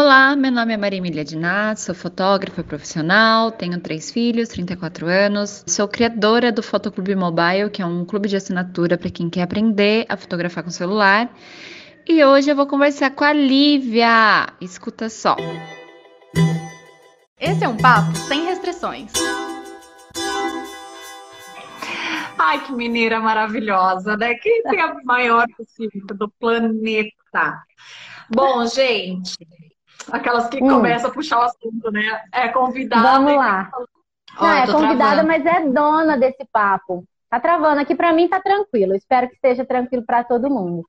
Olá, meu nome é Maria Emília Dinat, sou fotógrafa profissional, tenho três filhos, 34 anos, sou criadora do Fotoclube Mobile, que é um clube de assinatura para quem quer aprender a fotografar com celular. E hoje eu vou conversar com a Lívia. Escuta só. Esse é um papo sem restrições. Ai, que mineira maravilhosa, né? Quem tem a maior possível do planeta? Bom, gente, aquelas que hum. começam a puxar o assunto, né? É convidada. Vamos lá. Não, é convidada, travando. mas é dona desse papo. Tá travando aqui para mim, tá tranquilo. Espero que esteja tranquilo para todo mundo.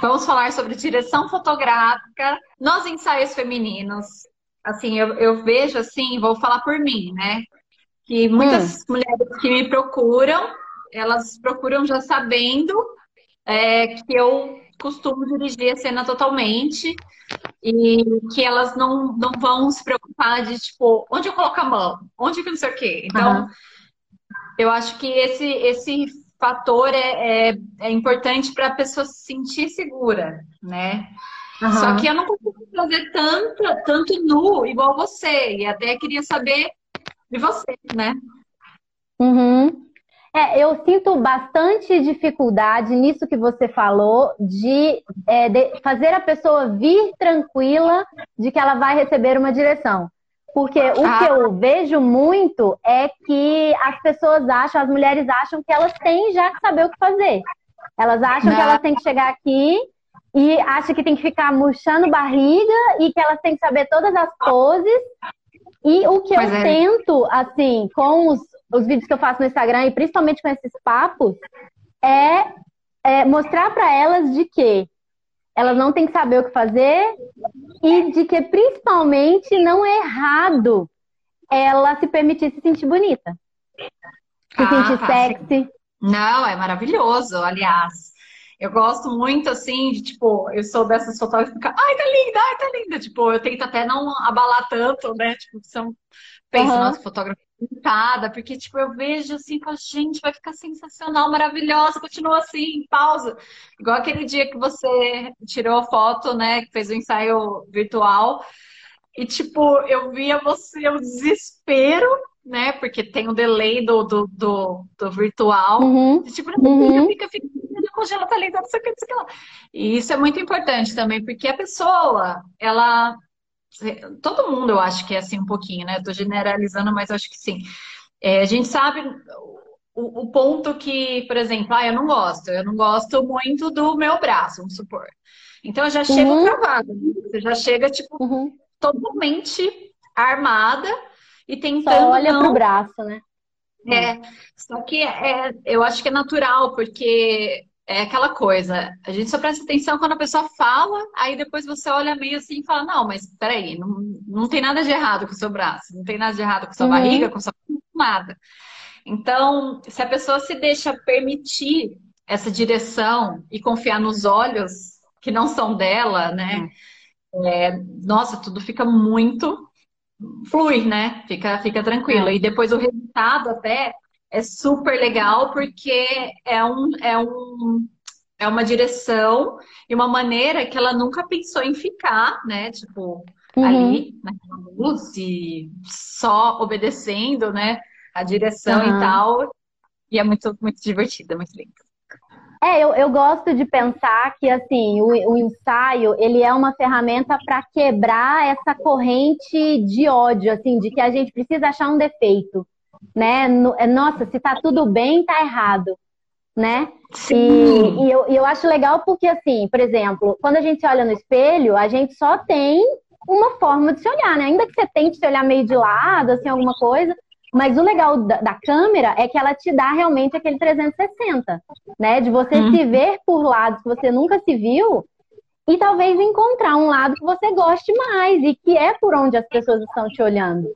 Vamos falar sobre direção fotográfica nos ensaios femininos. Assim, eu, eu vejo assim, vou falar por mim, né? Que muitas hum. mulheres que me procuram, elas procuram já sabendo é, que eu costumo dirigir a cena totalmente e que elas não, não vão se preocupar de, tipo, onde eu coloco a mão? Onde que não sei o quê? Então, uhum. eu acho que esse, esse fator é, é, é importante para a pessoa se sentir segura, né? Uhum. Só que eu não consigo fazer tanto, tanto nu igual você. E até queria saber de você, né? Uhum. É, eu sinto bastante dificuldade nisso que você falou, de, é, de, fazer a pessoa vir tranquila de que ela vai receber uma direção. Porque o ah. que eu vejo muito é que as pessoas acham, as mulheres acham que elas têm já que saber o que fazer. Elas acham Não. que elas têm que chegar aqui e acham que tem que ficar murchando barriga e que elas têm que saber todas as poses. E o que eu é. tento, assim, com os, os vídeos que eu faço no Instagram e principalmente com esses papos, é, é mostrar para elas de que elas não têm que saber o que fazer e de que principalmente não é errado ela se permitir se sentir bonita, se ah, sentir tá. sexy. Não, é maravilhoso, aliás. Eu gosto muito, assim, de, tipo, eu sou dessas fotógrafas que ficam, ai, tá linda, ai, tá linda. Tipo, eu tento até não abalar tanto, né? Tipo, são... Pensa, uhum. nossa, fotógrafa pintada, porque, tipo, eu vejo assim, a gente, vai ficar sensacional, maravilhosa, continua assim, pausa. Igual aquele dia que você tirou a foto, né, que fez o um ensaio virtual, e, tipo, eu via você, o desespero, né, porque tem o delay do, do, do, do virtual, uhum. e, tipo, uhum. fica, fica, fica, congela, tá linda, não sei o que, não sei o que lá. E isso é muito importante também, porque a pessoa, ela Todo mundo eu acho que é assim um pouquinho, né? Estou generalizando, mas acho que sim. É, a gente sabe o, o, ponto que, por exemplo, ah, eu não gosto, eu não gosto muito do meu braço, vamos supor. Então eu já chego uhum. travada, né? você já chega, tipo, uhum. totalmente armada e tentando. Só olha não... pro braço, né? É, só que é, eu acho que é natural, porque é aquela coisa, a gente só presta atenção quando a pessoa fala, aí depois você olha meio assim e fala, não, mas peraí, não, não tem nada de errado com o seu braço, não tem nada de errado com a sua uhum. barriga, com sua nada. Então, se a pessoa se deixa permitir essa direção e confiar nos olhos que não são dela, né? Uhum. É, nossa, tudo fica muito flui, né? Fica, fica tranquilo. É. E depois o resultado até é super legal porque é, um, é, um, é uma direção e uma maneira que ela nunca pensou em ficar, né? Tipo, uhum. ali naquela luz e só obedecendo, né? A direção uhum. e tal. E é muito, muito divertida, muito lindo. É, eu, eu gosto de pensar que assim o, o ensaio ele é uma ferramenta para quebrar essa corrente de ódio, assim, de que a gente precisa achar um defeito né? É, nossa, se tá tudo bem, tá errado, né? Sim. E, e eu, e eu acho legal porque, assim, por exemplo, quando a gente olha no espelho, a gente só tem uma forma de se olhar, né? Ainda que você tente se olhar meio de lado, assim, alguma coisa, mas o legal da, da, câmera é que ela te dá realmente aquele 360, né? De você uhum. se ver por lados que você nunca se viu e talvez encontrar um lado que você goste mais e que é por onde as pessoas estão te olhando.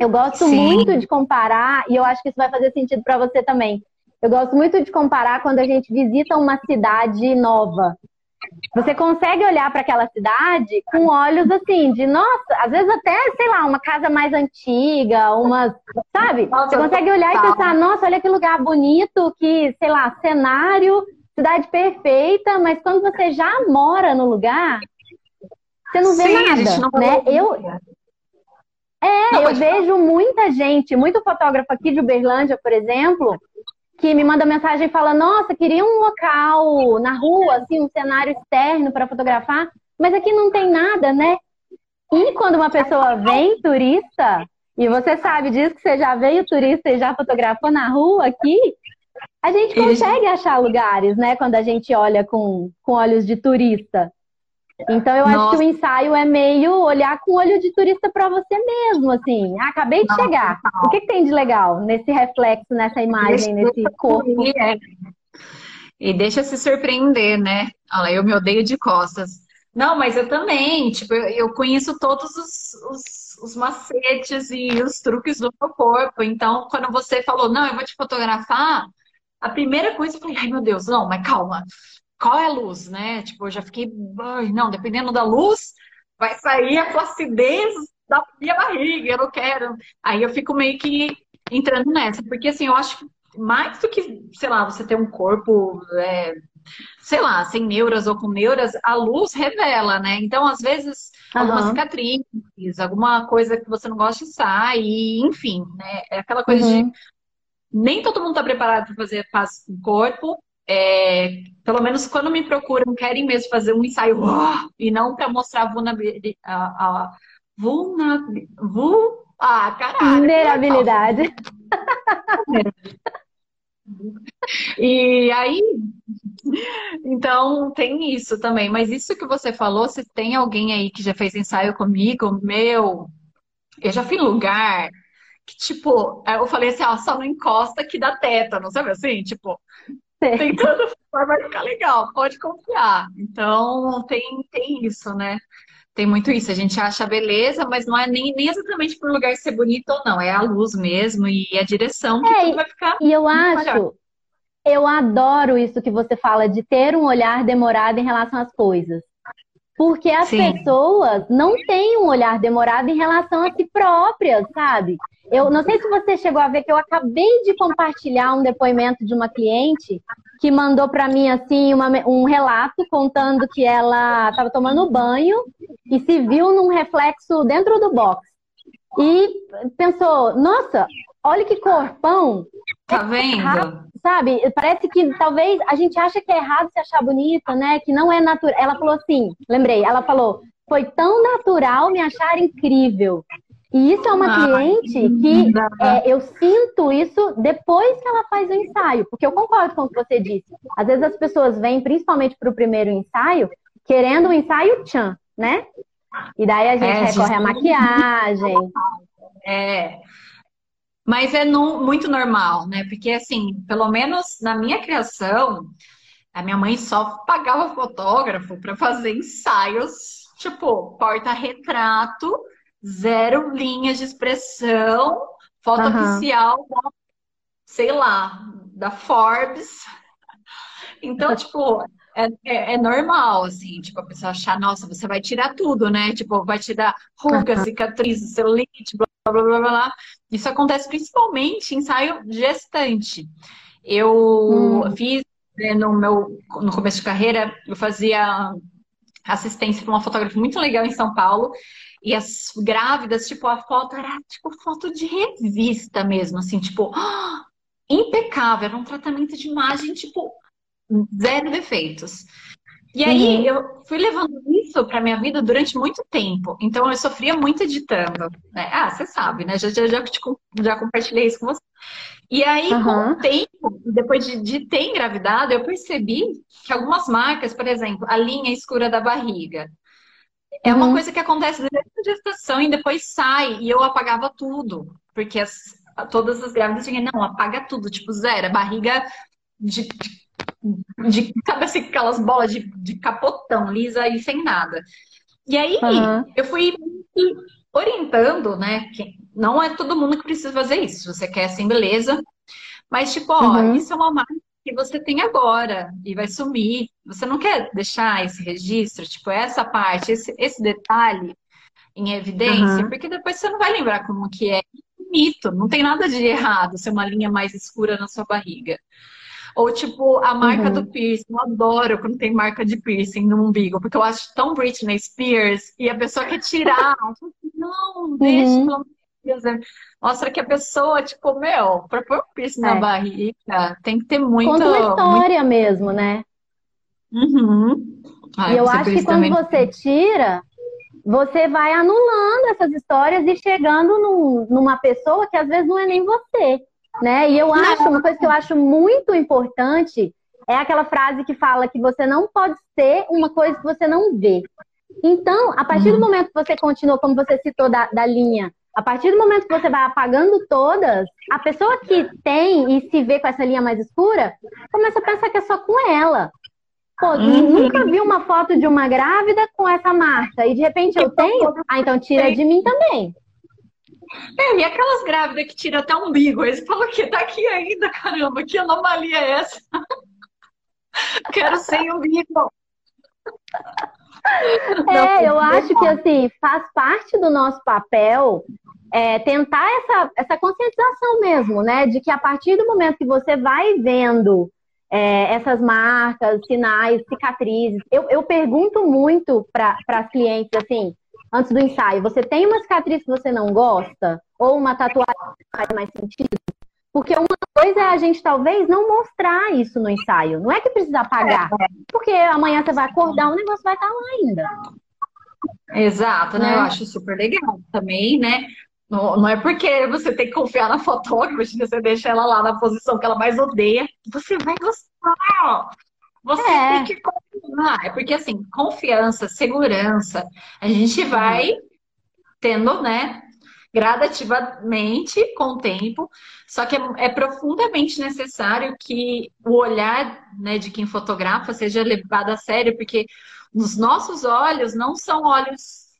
Eu gosto Sim. muito de comparar, e eu acho que isso vai fazer sentido para você também. Eu gosto muito de comparar quando a gente visita uma cidade nova. Você consegue olhar para aquela cidade com olhos assim, de nossa, às vezes até, sei lá, uma casa mais antiga, uma, sabe? Você consegue olhar e pensar, nossa, olha que lugar bonito, que, sei lá, cenário, cidade perfeita, mas quando você já mora no lugar, você não vê Sim, nada, né? Eu, é, não, eu vejo falar. muita gente, muito fotógrafo aqui de Uberlândia, por exemplo, que me manda mensagem e fala: Nossa, queria um local na rua, assim, um cenário externo para fotografar, mas aqui não tem nada, né? E quando uma pessoa vem turista, e você sabe disso que você já veio turista e já fotografou na rua aqui, a gente consegue achar lugares, né? Quando a gente olha com, com olhos de turista. Então eu Nossa. acho que o ensaio é meio olhar com olho de turista para você mesmo, assim. Ah, acabei de Nossa, chegar. O que, que, tem de legal nesse reflexo, nessa imagem, nesse corpo? É. E deixa se surpreender, né? Olha, eu me odeio de costas. Não, mas eu também, tipo, eu, eu conheço todos os, os, os, macetes e os truques do meu corpo. Então, quando você falou, não, eu vou te fotografar, a primeira coisa eu falei, ai meu Deus, não, mas calma qual é a luz, né? Tipo, eu já fiquei, não, dependendo da luz, vai sair a flacidez da minha barriga, eu não quero. Aí eu fico meio que entrando nessa, porque assim, eu acho que mais do que, sei lá, você ter um corpo, é, sei lá, sem neuras ou com neuras, a luz revela, né? Então, às vezes, uhum. alguma cicatriz, alguma coisa que você não gosta de sair, enfim, né? É aquela coisa uhum. de nem todo mundo está preparado para fazer paz com o corpo, é, pelo menos quando me procuram, querem mesmo fazer um ensaio oh, e não para mostrar vulnerabilidade. A, a, ah, caralho. Vulnerabilidade. E aí, então tem isso também. Mas isso que você falou, se tem alguém aí que já fez ensaio comigo, meu, eu já fui em lugar que, tipo, eu falei assim, ó, só não encosta que dá tétano, sabe assim? Tipo, tentando vai ficar legal, pode confiar. Então, tem, tem isso, né? Tem muito isso. A gente acha beleza, mas não é nem, nem exatamente por lugar ser bonito ou não. É a luz mesmo e a direção que é, vai ficar. E eu acho, melhor. eu adoro isso que você fala de ter um olhar demorado em relação às coisas. Porque as Sim. pessoas não têm um olhar demorado em relação a si próprias, sabe? Eu não sei se você chegou a ver que eu acabei de compartilhar um depoimento de uma cliente que mandou para mim assim uma, um relato contando que ela estava tomando banho e se viu num reflexo dentro do box. E pensou, nossa, olha que corpão. Tá vendo? sabe? Parece que talvez a gente acha que é errado se achar bonita, né? Que não é natural. Ela falou assim, lembrei, ela falou, foi tão natural me achar incrível. E isso é uma ah, cliente que é, eu sinto isso depois que ela faz o ensaio, porque eu concordo com o que você disse. Às vezes as pessoas vêm, principalmente para o primeiro ensaio, querendo um ensaio tchan, né? E daí a gente é, recorre à maquiagem. É. Mas é no, muito normal, né? Porque, assim, pelo menos na minha criação, a minha mãe só pagava fotógrafo para fazer ensaios, tipo, porta-retrato zero linhas de expressão, foto uhum. oficial, sei lá, da Forbes. Então, tipo, é, é, é, normal, assim, tipo, a pessoa achar, nossa, você vai tirar tudo, né? Tipo, vai tirar rugas, uhum. cicatrizes, celulite, blá, blá, blá, blá, Isso acontece principalmente em ensaio gestante. Eu uhum. fiz, né, no meu, no começo de carreira, eu fazia assistência para uma fotógrafa muito legal em São Paulo, e as grávidas, tipo, a foto era tipo foto de revista mesmo, assim, tipo, impecável, era um tratamento de imagem, tipo, zero defeitos. E aí uhum. eu fui levando isso para minha vida durante muito tempo. Então eu sofria muito editando. Né? Ah, você sabe, né? Já, já, já, te, já compartilhei isso com você. E aí, uhum. com o tempo, depois de, de ter engravidado, eu percebi que algumas marcas, por exemplo, a linha escura da barriga, é uma uhum. coisa que acontece durante a gestação e depois sai. E eu apagava tudo. Porque as, todas as grávidas tinham, não, apaga tudo, tipo, zero. Barriga de, de, sabe assim, aquelas bolas de, de capotão, lisa e sem nada. E aí uhum. eu fui orientando, né? Que não é todo mundo que precisa fazer isso. Você quer assim, beleza. Mas, tipo, ó, uhum. isso é uma marca que você tem agora e vai sumir. Você não quer deixar esse registro, tipo, essa parte, esse, esse detalhe em evidência, uhum. porque depois você não vai lembrar como que é. Mito, não tem nada de errado ser uma linha mais escura na sua barriga. Ou tipo, a marca uhum. do piercing. Eu adoro quando tem marca de piercing no umbigo, porque eu acho tão Britney Spears e a pessoa quer tirar. Não, deixa, uhum. pelo. É, mostra que a pessoa, tipo, meu, pra pôr um piercing é. na barriga, tem que ter muito. Conta uma história muito... mesmo, né? Uhum. Ah, e eu acho que quando também. você tira, você vai anulando essas histórias e chegando num, numa pessoa que às vezes não é nem você, né? E eu acho, uma coisa que eu acho muito importante é aquela frase que fala que você não pode ser uma coisa que você não vê. Então, a partir do uhum. momento que você continua, como você citou da, da linha, a partir do momento que você vai apagando todas, a pessoa que tem e se vê com essa linha mais escura, começa a pensar que é só com ela. Pô, uhum. nunca vi uma foto de uma grávida com essa marca e de repente eu tenho? Ah, então tira de mim também. É, e aquelas grávidas que tiram até um umbigo, eles falam que tá aqui ainda, caramba, que anomalia é essa? Quero sem umbigo. É, eu acho que assim, faz parte do nosso papel é, tentar essa, essa conscientização mesmo, né? De que a partir do momento que você vai vendo é, essas marcas, sinais, cicatrizes. Eu, eu pergunto muito para as clientes, assim, antes do ensaio, você tem uma cicatriz que você não gosta? Ou uma tatuagem que faz mais sentido? Porque uma coisa é a gente talvez não mostrar isso no ensaio. Não é que precisa apagar. Porque amanhã você vai acordar, o negócio vai estar lá ainda. Exato, né? né? Eu acho super legal também, né? Não, não é porque você tem que confiar na fotógrafa, você deixa ela lá na posição que ela mais odeia, você vai gostar. Você é. tem que confiar. É porque, assim, confiança, segurança, a gente vai tendo, né, gradativamente com o tempo, só que é, é, profundamente necessário que o olhar né, de quem fotografa seja levado a sério, porque os nossos olhos não são olhos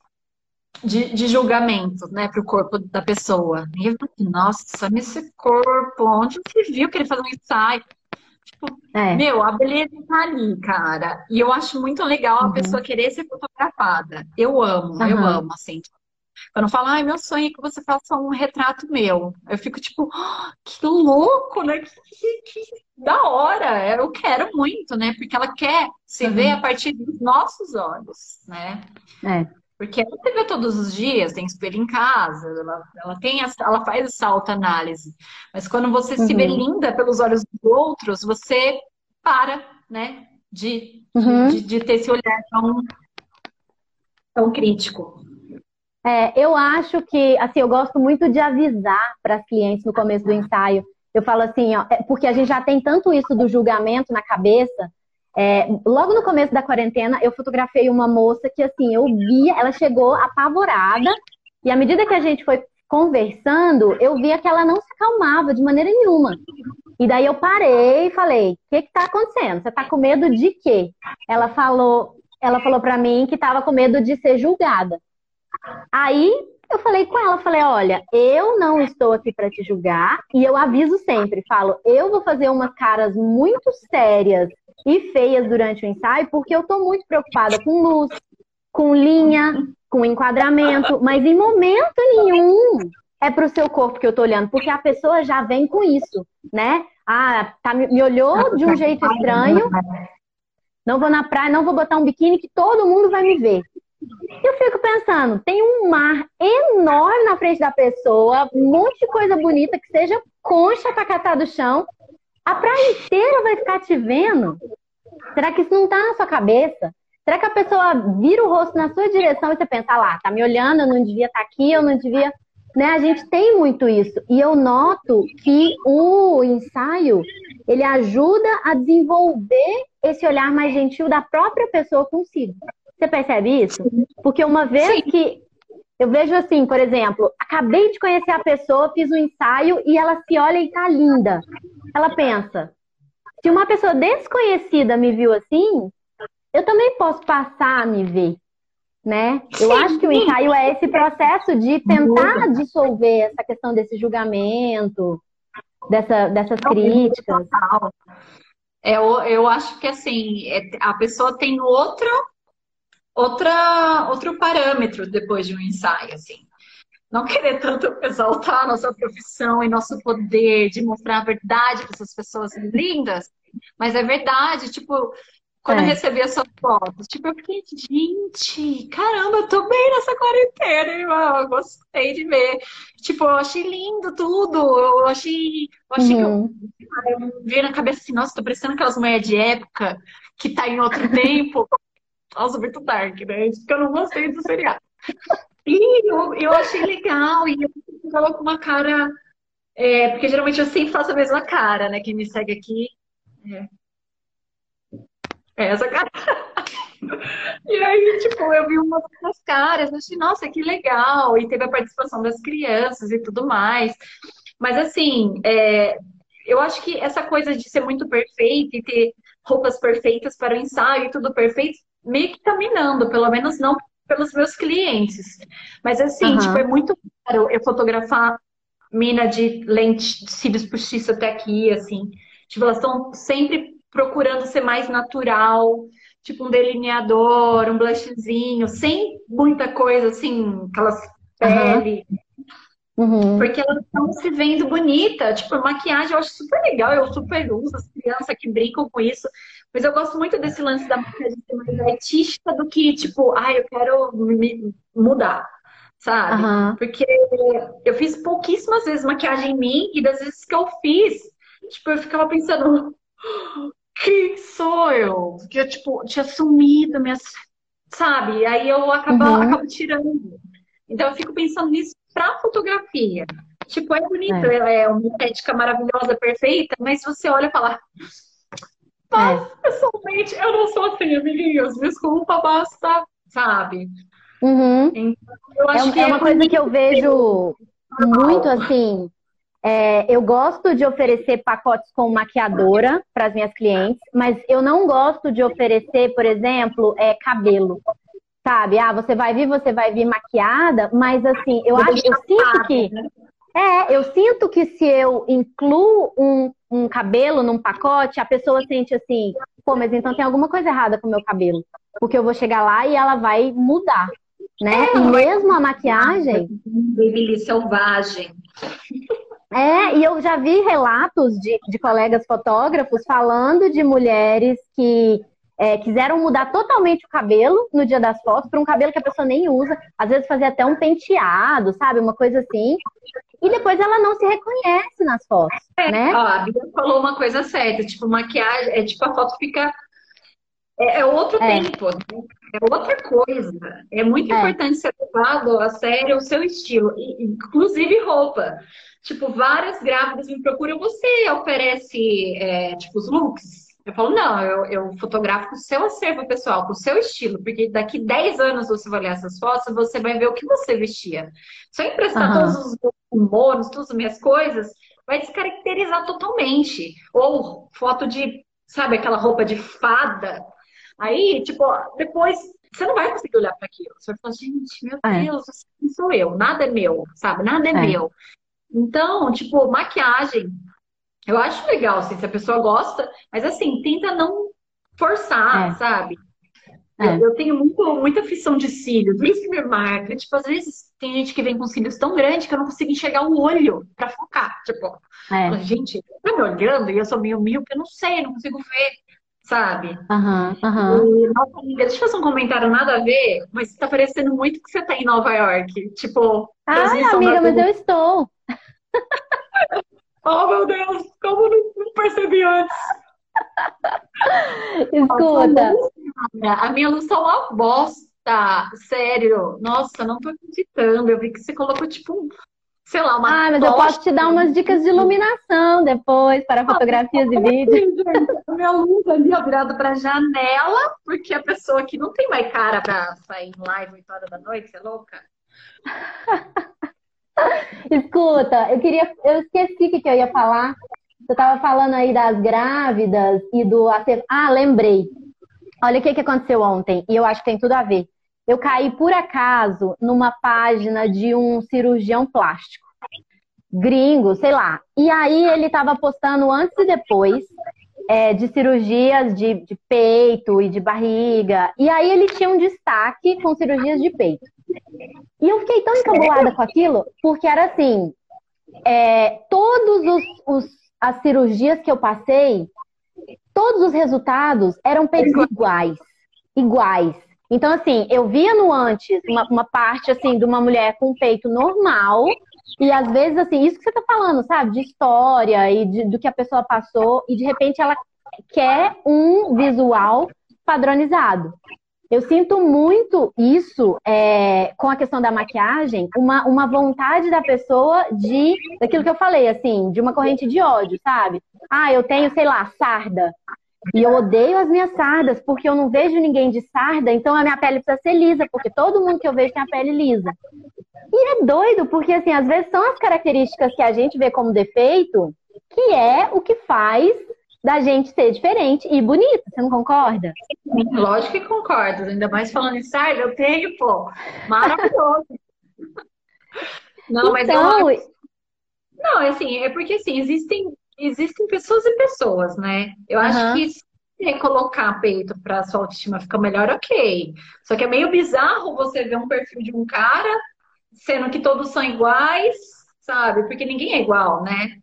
de, de julgamento, né, para o corpo da pessoa. E eu nossa, esse corpo, onde você viu que ele faz um ensaio? Tipo, é. meu, a beleza tá ali, cara. E eu acho muito legal a uhum. pessoa querer ser fotografada. Eu amo, uhum. eu amo, assim. Quando fala, ai, meu sonho é que você faça um retrato meu. Eu fico tipo, oh, que louco, né? Que, que, que, da hora. Eu quero muito, né? Porque ela quer se uhum. ver a partir dos nossos olhos, né? É. Porque ela se vê todos os dias, tem espelho em casa, ela, ela, tem essa, ela faz essa autoanálise. Mas quando você uhum. se vê linda pelos olhos dos outros, você para, né, de, uhum. de, de, ter esse olhar tão, tão crítico. É, eu acho que, assim, eu gosto muito de avisar para as clientes no começo do ensaio. Eu falo assim, ó, é porque a gente já tem tanto isso do julgamento na cabeça, é, logo no começo da quarentena, eu fotografei uma moça que, assim, eu via, ela chegou apavorada, e à medida que a gente foi conversando, eu via que ela não se acalmava de maneira nenhuma. E daí eu parei e falei: o que está acontecendo? Você está com medo de quê? Ela falou, ela falou para mim que estava com medo de ser julgada. Aí eu falei com ela, falei, olha, eu não estou aqui para te julgar e eu aviso sempre, falo, eu vou fazer umas caras muito sérias e feias durante o ensaio, porque eu estou muito preocupada com luz, com linha, com enquadramento, mas em momento nenhum é para o seu corpo que eu estou olhando, porque a pessoa já vem com isso, né? Ah, tá, me olhou de um jeito estranho, não vou na praia, não vou botar um biquíni que todo mundo vai me ver. Eu fico pensando, tem um mar enorme na frente da pessoa, um monte de coisa bonita que seja concha para catar do chão, a praia inteira vai ficar te vendo? Será que isso não está na sua cabeça? Será que a pessoa vira o rosto na sua direção e você pensa, ah lá, tá me olhando, eu não devia estar tá aqui, eu não devia. Né? A gente tem muito isso. E eu noto que o ensaio ele ajuda a desenvolver esse olhar mais gentil da própria pessoa consigo. Você percebe isso? Porque uma vez Sim. que eu vejo assim, por exemplo, acabei de conhecer a pessoa, fiz um ensaio e ela se olha e tá linda. Ela pensa: se uma pessoa desconhecida me viu assim, eu também posso passar a me ver, né? Eu acho que o ensaio é esse processo de tentar dissolver essa questão desse julgamento, dessa, dessas críticas. Eu, eu acho que assim, é, a pessoa tem outro, outra, outro parâmetro depois de um ensaio, assim não querer tanto exaltar nossa profissão e nosso poder de mostrar a verdade para essas pessoas lindas, Mas é verdade, tipo, quando é. eu recebi essas fotos, tipo, eu fiquei, gente, caramba, eu tô bem nessa quarentena, irmão. Eu gostei de ver. Tipo, eu achei lindo tudo. Eu achei. Eu achei uhum. que eu, eu vi na cabeça assim, nossa, tô parecendo aquelas mulheres de época que tá em outro tempo. Nossa, muito dark, né? Isso que eu não gostei do seriado. E eu, eu achei legal, e eu tava com uma cara. É, porque geralmente eu sempre faço a mesma cara, né? Quem me segue aqui. É, é essa cara. E aí, tipo, eu vi umas outras caras, achei, nossa, que legal. E teve a participação das crianças e tudo mais. Mas, assim, é, eu acho que essa coisa de ser muito perfeita e ter roupas perfeitas para o ensaio e tudo perfeito, meio que minando, pelo menos não pelos meus clientes. Mas, assim, uhum. tipo, é muito caro eu fotografar mina de lente de cílios postiço até aqui, assim. Tipo, elas estão sempre procurando ser mais natural, tipo um delineador, um blushzinho, sem muita coisa assim, aquelas pele. Uhum. Porque elas estão se vendo bonita. Tipo, maquiagem eu acho super legal, eu super uso, as crianças que brincam com isso. Mas eu gosto muito desse lance da maquiagem ser mais artística do que, tipo, ai, ah, eu quero me mudar, sabe? Uhum. Porque eu fiz pouquíssimas vezes maquiagem em mim e das vezes que eu fiz, tipo, eu ficava pensando, quem sou eu? Que eu, tipo, tinha sumido, minhas. Sabe? Aí eu acabo, uhum. acabo tirando. Então eu fico pensando nisso pra fotografia. Tipo, é bonito, é. ela é uma estética maravilhosa, perfeita, mas você olha e fala. Mas, é. pessoalmente, eu não sou assim, amiguinhos. Desculpa, basta, sabe? Uhum. Então, é, é, uma coisa que eu vejo muito assim é, eu gosto de oferecer pacotes com maquiadora para as minhas clientes, mas eu não gosto de oferecer, por exemplo, é, cabelo. Sabe? Ah, você vai vir, você vai vir maquiada, mas assim, eu acho, eu sinto que. É, eu sinto que se eu incluo um, um cabelo num pacote, a pessoa sente assim, pô, mas então tem alguma coisa errada com o meu cabelo. Porque eu vou chegar lá e ela vai mudar. Né? É, e mesmo a maquiagem. Babyliss selvagem. É, e eu já vi relatos de, de colegas fotógrafos falando de mulheres que é, quiseram mudar totalmente o cabelo no dia das fotos para um cabelo que a pessoa nem usa, às vezes fazer até um penteado, sabe, uma coisa assim. E depois ela não se reconhece nas fotos, é, né? Ó, a Bia falou uma coisa certa, tipo maquiagem, é tipo a foto fica é, é outro é. tempo, né? é outra coisa. É muito é. importante ser levado a sério o seu estilo, inclusive roupa. Tipo, várias grávidas me procuram, você oferece, é, tipo, os looks? Eu falo, não, eu, eu fotografo com o seu acervo pessoal, com o seu estilo, porque daqui 10 anos você vai olhar essas fotos, você vai ver o que você vestia. Se eu emprestar uhum. todos os humores, todas as minhas coisas, vai descaracterizar totalmente. Ou foto de, sabe, aquela roupa de fada. Aí, tipo, depois você não vai conseguir olhar para aquilo. Você vai falar, gente, meu é. Deus, é. sou eu, nada é meu, sabe? Nada é, é. meu. Então, tipo, maquiagem, eu acho legal, assim, se a pessoa gosta, mas assim, tenta não forçar, é. sabe? É. Eu, eu, tenho muito, muita aflição de cílios, por isso que me marca. Tipo, às vezes tem gente que vem com cílios tão grandes que eu não consigo enxergar o olho pra focar. Tipo, é. gente, tá me olhando e eu sou meio míope, eu não sei, não consigo ver, sabe? Aham, uhum, uhum. E, nossa amiga, deixa eu fazer um comentário nada a ver, mas tá parecendo muito que você tá em Nova York. Tipo, Ai, amiga, mas eu estou. oh, meu Deus, como não percebi antes? Escuta. A minha luz tá uma bosta. Sério. Nossa, não tô acreditando. Eu vi que você colocou tipo sei lá, uma. Ah, mas eu posso te dar umas dicas de iluminação depois para fotografias ah, e vídeos. A minha luz ali, ó, virada pra janela, porque a pessoa que não tem mais cara pra sair em live 8 horas da noite, você é louca? Escuta, eu queria, eu esqueci o que, eu ia falar. Você estava falando aí das grávidas e do Ah, lembrei. Olha o que, que aconteceu ontem, e eu acho que tem tudo a ver. Eu caí por acaso numa página de um cirurgião plástico. Gringo, sei lá. E aí ele estava postando antes e depois é, de cirurgias de, de peito e de barriga. E aí ele tinha um destaque com cirurgias de peito. E eu fiquei tão encabulada com aquilo, porque era assim: é, todos os, os, as cirurgias que eu passei, todos os resultados eram peitos iguais. Iguais. Então, assim, eu via no antes uma, uma parte, assim, de uma mulher com peito normal, e às vezes, assim, isso que você tá falando, sabe? De história e de, do que a pessoa passou, e de repente ela quer um visual padronizado. Eu sinto muito isso é, com a questão da maquiagem, uma, uma vontade da pessoa de, daquilo que eu falei, assim, de uma corrente de ódio, sabe? Ah, eu tenho, sei lá, sarda. E eu odeio as minhas sardas, porque eu não vejo ninguém de sarda, então a minha pele precisa ser lisa, porque todo mundo que eu vejo tem a pele lisa. E é doido, porque assim, às vezes são as características que a gente vê como defeito, que é o que faz da gente ser diferente e bonita, você não concorda? Lógico que concordo, ainda mais falando em sarda, eu tenho, pô, maravilhoso. não, mas então... eu Não, assim, é porque assim, existem existem pessoas e pessoas, né? Eu uhum. acho que se colocar peito para sua autoestima ficar melhor, ok. Só que é meio bizarro você ver um perfil de um cara, sendo que todos são iguais, sabe? Porque ninguém é igual, né?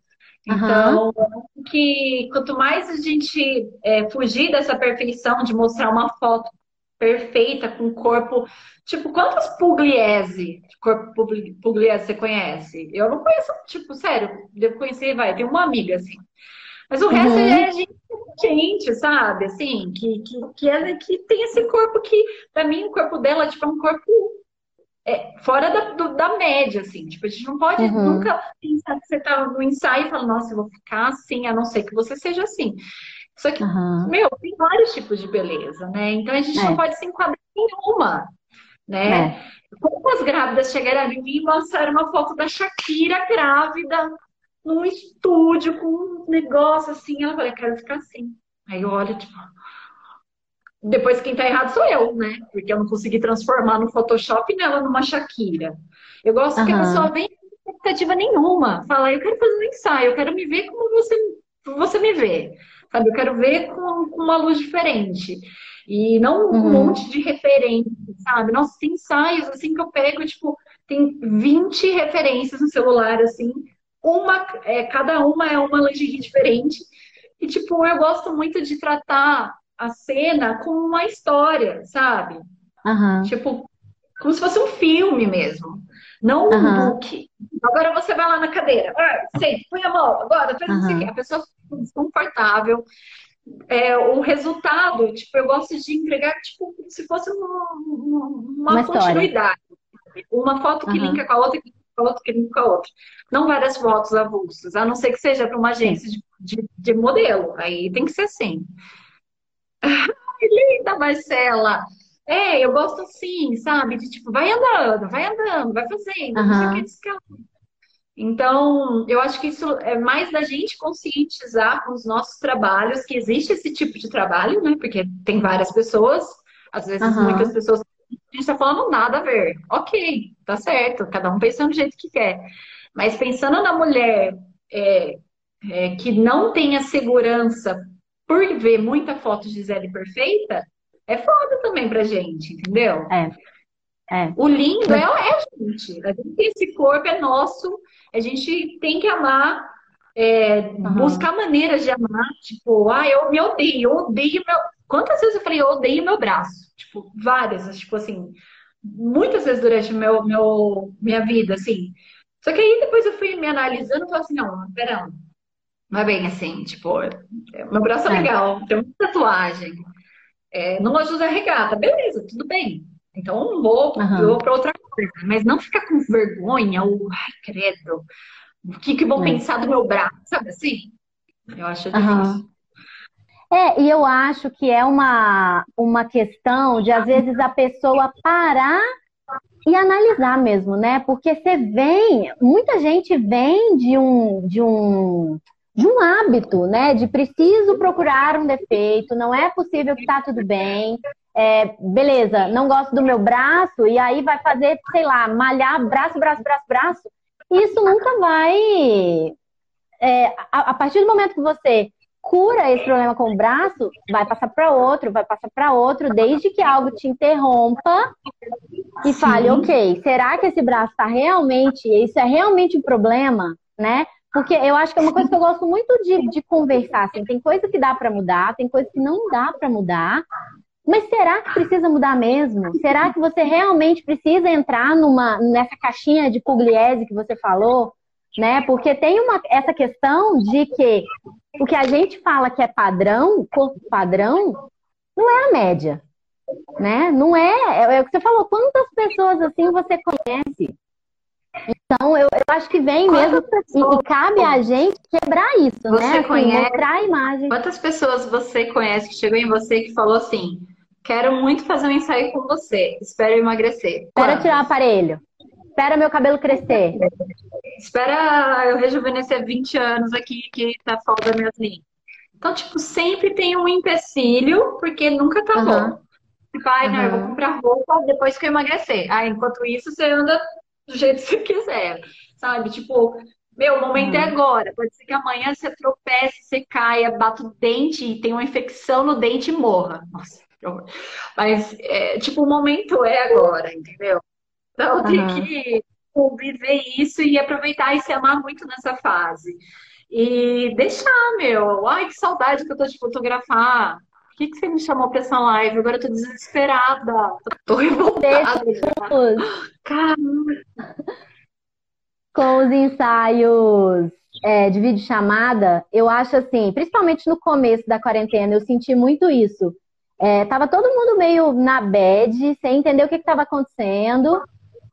Então, uhum. que quanto mais a gente é, fugir dessa perfeição de mostrar uma foto perfeita, com corpo. Tipo, quantas pugliese, corpo pugliese você conhece? Eu não conheço, tipo, sério, devo conhecer, vai, tem uma amiga, assim. Mas o resto uhum. é gente, gente, sabe? Assim, que, que, que, é, que tem esse corpo que, pra mim, o corpo dela, tipo, é um corpo é, fora da, do, da média, assim. Tipo, a gente não pode uhum. nunca pensar que você tá no ensaio e falar, nossa, eu vou ficar assim, a não ser que você seja assim. Só que, uhum. meu, tem vários tipos de beleza, né? Então a gente é. não pode se enquadrar em uma, né? É. Quantas grávidas chegaram em mim e mostraram uma foto da Shakira grávida num estúdio com um negócio assim? Ela falou, quero ficar assim. Aí eu olho, tipo. Depois quem tá errado sou eu, né? Porque eu não consegui transformar no Photoshop nela numa Shakira. Eu gosto uhum. que a pessoa venha sem expectativa nenhuma. Fala, eu quero fazer um ensaio, eu quero me ver como você, você me vê sabe? Eu quero ver com, com uma luz diferente. E não um uhum. monte de referências, sabe? Nossa, tem ensaios assim que eu pego, tipo, tem 20 referências no celular, assim, uma, é, cada uma é uma lingerie diferente. E, tipo, eu gosto muito de tratar a cena como uma história, sabe? Uhum. Tipo, como se fosse um filme mesmo. Não um uhum. book. Agora você vai lá na cadeira. Ah, sente, põe a mão. Agora faz uhum. A pessoa desconfortável. É, o resultado, tipo, eu gosto de entregar tipo, como se fosse uma, uma, uma continuidade. Uma foto que linka com a outra, que com a outra, que linka com a outra. Não várias fotos avulsas, a não ser que seja para uma agência de, de, de, modelo. Aí tem que ser assim. Ai, linda, Marcela! É, eu gosto assim, sabe? De tipo, vai andando, vai andando, vai fazendo, não sei o que, então, eu acho que isso é mais da gente conscientizar com os nossos trabalhos que existe esse tipo de trabalho, né? Porque tem várias pessoas, às vezes uhum. muitas pessoas a gente está falando nada a ver. Ok, tá certo, cada um pensando do jeito que quer. Mas pensando na mulher é, é, que não tem a segurança por ver muita foto de Gisele perfeita, é foda também pra gente, entendeu? É. É. O lindo é, é, gente. A gente tem esse corpo, é nosso. A gente tem que amar, é, uhum. buscar maneiras de amar. Tipo, ah, eu me odeio, eu odeio meu. Quantas vezes eu falei, eu odeio meu braço? Tipo, várias, tipo assim, muitas vezes durante meu, meu, minha vida, assim. Só que aí depois eu fui me analisando e falei assim, não, pera, não é bem assim, tipo, meu braço é, é. legal, tem muita tatuagem. É, não ajuda a regata, beleza, tudo bem. Então vou, uhum. vou para outra coisa, mas não ficar com vergonha ou, ai, credo, o que, que vão é. pensar do meu braço, sabe assim? Eu acho difícil. Uhum. É, e eu acho que é uma, uma questão de, às vezes, a pessoa parar e analisar mesmo, né? Porque você vem, muita gente vem de um, de um, de um hábito, né? De preciso procurar um defeito, não é possível que tá tudo bem é, beleza, não gosto do meu braço, e aí vai fazer, sei lá, malhar braço, braço, braço, braço. Isso nunca vai. É, a, a, partir do momento que você cura esse problema com o braço, vai passar para outro, vai passar para outro, desde que algo te interrompa e Sim. fale, ok, será que esse braço está realmente, isso é realmente um problema, né? Porque eu acho que é uma coisa que eu gosto muito de, de conversar. Assim. Tem coisa que dá para mudar, tem coisa que não dá para mudar. Mas será que precisa mudar mesmo? Será que você realmente precisa entrar numa, nessa caixinha de Pugliese que você falou? Né? Porque tem uma, essa questão de que o que a gente fala que é padrão, corpo padrão, não é a média. Né? Não é, é, é o que você falou, quantas pessoas assim você conhece? Então, eu, eu acho que vem mesmo e, e, cabe a gente quebrar isso, você né? Assim, conhece, mostrar a imagem. Quantas pessoas você conhece que chegou em você que falou assim: quero muito fazer um ensaio com você, espero emagrecer. Espera tirar o aparelho. Espera meu cabelo crescer. Espera eu rejuvenescer 20 anos aqui que tá falta minhas linhas. Então, tipo, sempre tem um empecilho, porque nunca tá uhum. bom. Tipo, ai, uhum. não, eu vou comprar roupa depois que eu emagrecer. Ah, enquanto isso, você anda do jeito que você quiser, sabe? Tipo, meu, o momento é uhum. é agora. Pode ser que amanhã você tropece, você caia, bata o dente e tenha uma infecção no dente e morra. Nossa, que horror. Mas, é, tipo, o momento é agora, entendeu? Então, uhum. tem que viver isso e aproveitar e se amar muito nessa fase. E deixar, meu. Ai, que saudade que eu tô de fotografar. Que, que você me chamou pra essa live? Agora eu tô desesperada. Tô revoltada. Caramba. Com os ensaios é, de vídeo chamada, eu acho assim, principalmente no começo da quarentena, eu senti muito isso. É, tava todo mundo meio na bad, sem entender o que estava acontecendo.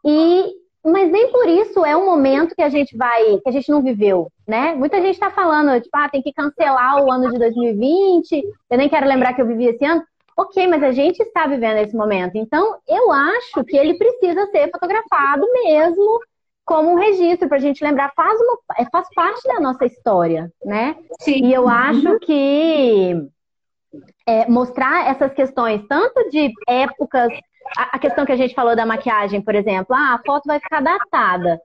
E mas nem por isso é um momento que a gente vai, que a gente não viveu, né? Muita gente está falando, tipo, ah, tem que cancelar o ano de 2020, eu nem quero lembrar que eu vivi esse ano. Ok, mas a gente está vivendo esse momento. Então, eu acho que ele precisa ser fotografado mesmo como um registro para a gente lembrar, faz, uma, é, faz parte da nossa história, né? Sim. E eu acho que é, mostrar essas questões, tanto de épocas a questão que a gente falou da maquiagem, por exemplo, ah, a foto vai ficar datada.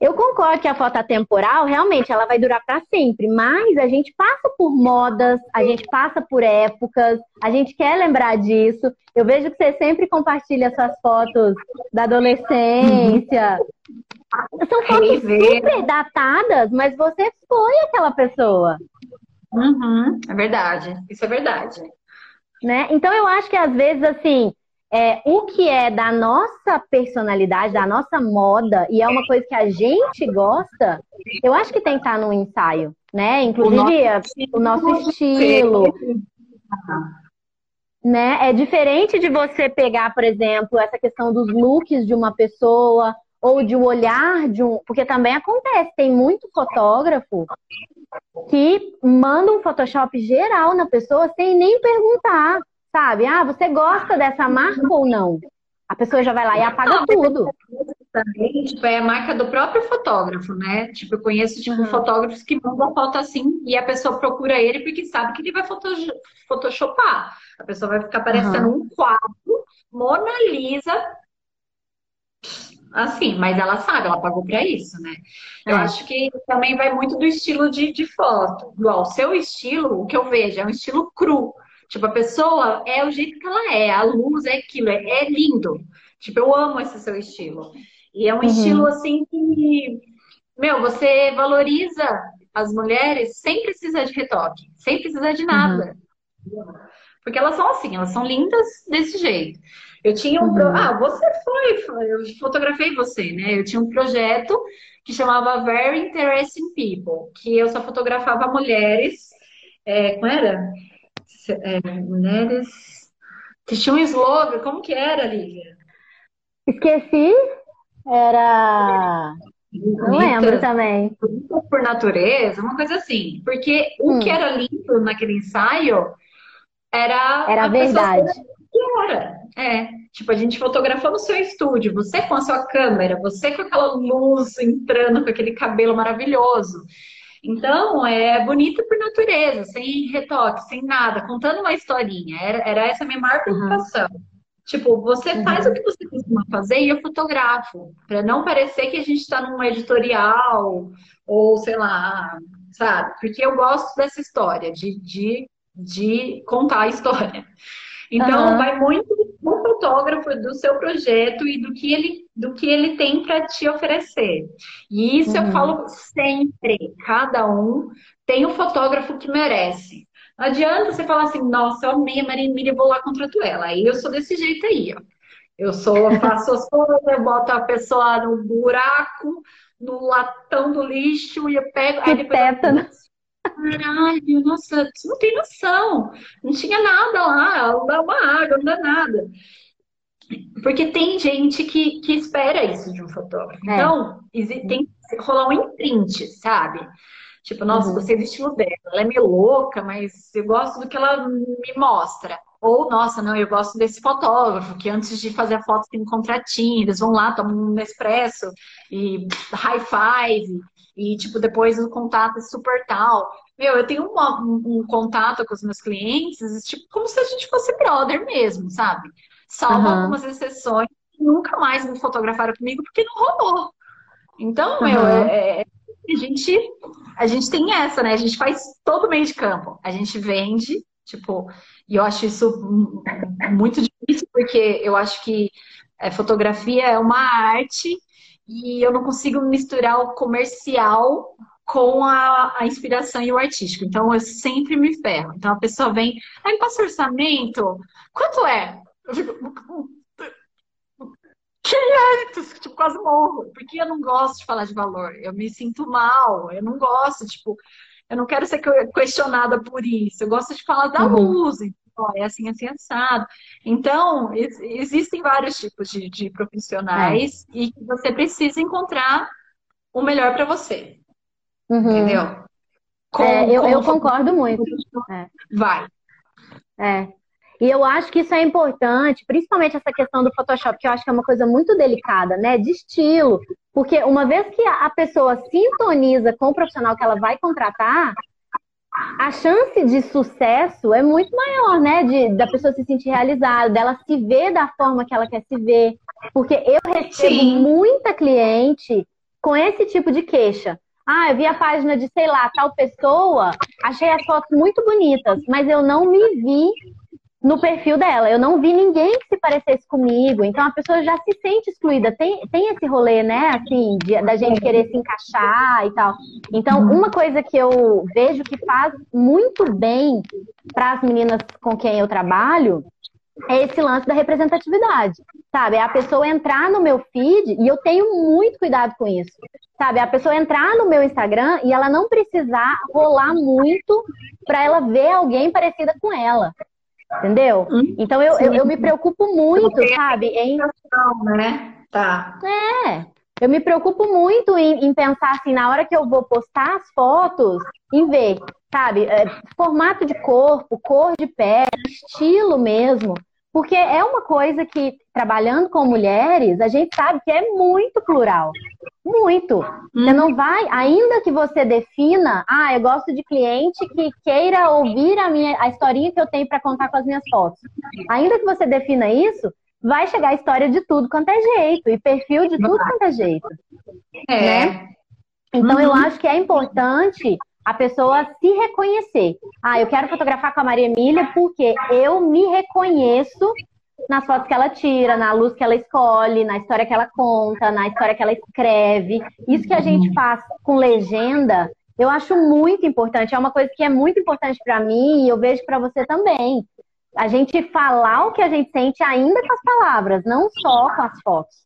Eu concordo que a foto atemporal, realmente, ela vai durar para sempre, mas a gente passa por modas, a gente passa por épocas, a gente quer lembrar disso. Eu vejo que você sempre compartilha suas fotos da adolescência. São fotos super datadas, mas você foi aquela pessoa. Uhum, é verdade, isso é verdade. Né? Então eu acho que às vezes assim, é, o que é da nossa personalidade, da nossa moda, e é uma coisa que a gente gosta, eu acho que tem que estar no ensaio, né? Inclusive o nosso, o nosso estilo. Né? É diferente de você pegar, por exemplo, essa questão dos looks de uma pessoa ou de um olhar de um. Porque também acontece, tem muito fotógrafo que manda um Photoshop geral na pessoa sem nem perguntar. Sabe? Ah, você gosta dessa marca ou não? A pessoa já vai lá e apaga não, tudo. Também, tipo, é a marca do próprio fotógrafo, né? Tipo, eu conheço tipo, uhum. fotógrafos que mandam foto assim e a pessoa procura ele porque sabe que ele vai photoshopar. A pessoa vai ficar parecendo uhum. um quadro, Mona Lisa, assim, mas ela sabe, ela pagou para isso, né? Eu é. acho que também vai muito do estilo de, de foto. Igual, o seu estilo, o que eu vejo, é um estilo cru. Tipo, a pessoa é o jeito que ela é, a luz é aquilo, é, é lindo. Tipo, eu amo esse seu estilo. E é um uhum. estilo assim que, meu, você valoriza as mulheres sem precisar de retoque, sem precisar de nada. Uhum. Porque elas são assim, elas são lindas desse jeito. Eu tinha um. Uhum. Pro... Ah, você foi, eu fotografei você, né? Eu tinha um projeto que chamava Very Interesting People, que eu só fotografava mulheres. É, como era? É, mulheres. Tinha um slogan, como que era, Lívia? Esqueci. Era. Não lembro também. Por natureza, uma coisa assim. Porque hum. o que era lindo naquele ensaio era. Era a, a verdade. Era. É. Tipo, a gente fotografou no seu estúdio, você com a sua câmera, você com aquela luz entrando, com aquele cabelo maravilhoso. Então, é bonita por natureza, sem retoque, sem nada, contando uma historinha. Era, era essa a minha maior preocupação. Uhum. Tipo, você uhum. faz o que você costuma fazer e eu fotografo, para não parecer que a gente está num editorial ou sei lá, sabe? Porque eu gosto dessa história, de, de, de contar a história. Então, uhum. vai muito do fotógrafo, do seu projeto e do que ele, do que ele tem para te oferecer. E isso uhum. eu falo sempre. Cada um tem o fotógrafo que merece. Não adianta você falar assim, nossa, eu amei a Maria Emília, vou lá contratar ela. Aí eu sou desse jeito aí, ó. Eu sou, faço as coisas, eu boto a pessoa no buraco, no latão do lixo e eu pego. Aí depois, Caralho, nossa, você não tem noção. Não tinha nada lá, não dá uma água, não dá nada. Porque tem gente que, que espera isso de um fotógrafo. É. Então, tem que rolar um imprint, sabe? Tipo, nossa, uhum. gostei do estilo dela. Ela é meio louca, mas eu gosto do que ela me mostra. Ou, nossa, não, eu gosto desse fotógrafo, que antes de fazer a foto tem um contratinho, eles vão lá, tomam um Nespresso e high five. E, tipo, depois o contato é super tal. Meu, eu tenho uma, um, um, contato com os meus clientes, tipo, como se a gente fosse brother mesmo, sabe? Salvo uhum. algumas exceções que nunca mais me fotografaram comigo porque não rolou. Então, uhum. meu, é, é, a, gente, a gente tem essa, né? A gente faz todo meio de campo. A gente vende, tipo, e eu acho isso muito difícil, porque eu acho que é, fotografia é uma arte e eu não consigo misturar o comercial com a, a, inspiração e o artístico. Então, eu sempre me ferro. Então, a pessoa vem, aí passa orçamento, quanto é? Eu fico, 500, tipo, quase morro. Porque eu não gosto de falar de valor. Eu me sinto mal. Eu não gosto, tipo, eu não quero ser questionada por isso. Eu gosto de falar da uhum. É assim, assim, assado. Então, existem vários tipos de, de profissionais é. e você precisa encontrar o melhor para você. Uhum. Entendeu? Com, é, eu, eu concordo muito. É. Vai. É. E eu acho que isso é importante, principalmente essa questão do Photoshop, que eu acho que é uma coisa muito delicada, né? De estilo. Porque uma vez que a pessoa sintoniza com o profissional que ela vai contratar, a chance de sucesso é muito maior, né? De, da pessoa se sentir realizada, dela se ver da forma que ela quer se ver. Porque eu recebo Sim. muita cliente com esse tipo de queixa. Ah, eu vi a página de, sei lá, tal pessoa, achei as fotos muito bonitas, mas eu não me vi no perfil dela. Eu não vi ninguém que se parecesse comigo. Então a pessoa já se sente excluída. Tem, tem esse rolê, né? Assim, de, da gente querer se encaixar e tal. Então, uma coisa que eu vejo que faz muito bem para as meninas com quem eu trabalho é esse lance da representatividade. Sabe? É a pessoa entrar no meu feed, e eu tenho muito cuidado com isso. Sabe? É a pessoa entrar no meu Instagram e ela não precisar rolar muito para ela ver alguém parecida com ela. Entendeu? Hum, então eu, eu, eu, me preocupo muito, sabe? Em... Né? Tá. É. Eu me preocupo muito em, em, pensar assim, na hora que eu vou postar as fotos, em ver, sabe, é, formato de corpo, cor de pele, estilo mesmo. Porque é uma coisa que, trabalhando com mulheres, a gente sabe que é muito plural. Muito. Você não vai, ainda que você defina, ah, eu gosto de cliente que queira ouvir a minha a historinha que eu tenho para contar com as minhas fotos. Ainda que você defina isso, vai chegar a história de tudo quanto é jeito e perfil de tudo quanto é jeito. É. Né? Então uhum. eu acho que é importante a pessoa se reconhecer. Ah, eu quero fotografar com a Maria Emília porque eu me reconheço nas fotos que ela tira, na luz que ela escolhe, na história que ela conta, na história que ela escreve. Isso que a gente uhum. faz com legenda, eu acho muito importante. É uma coisa que é muito importante para mim e eu vejo para você também. A gente falar o que a gente sente ainda com as palavras, não só com as fotos.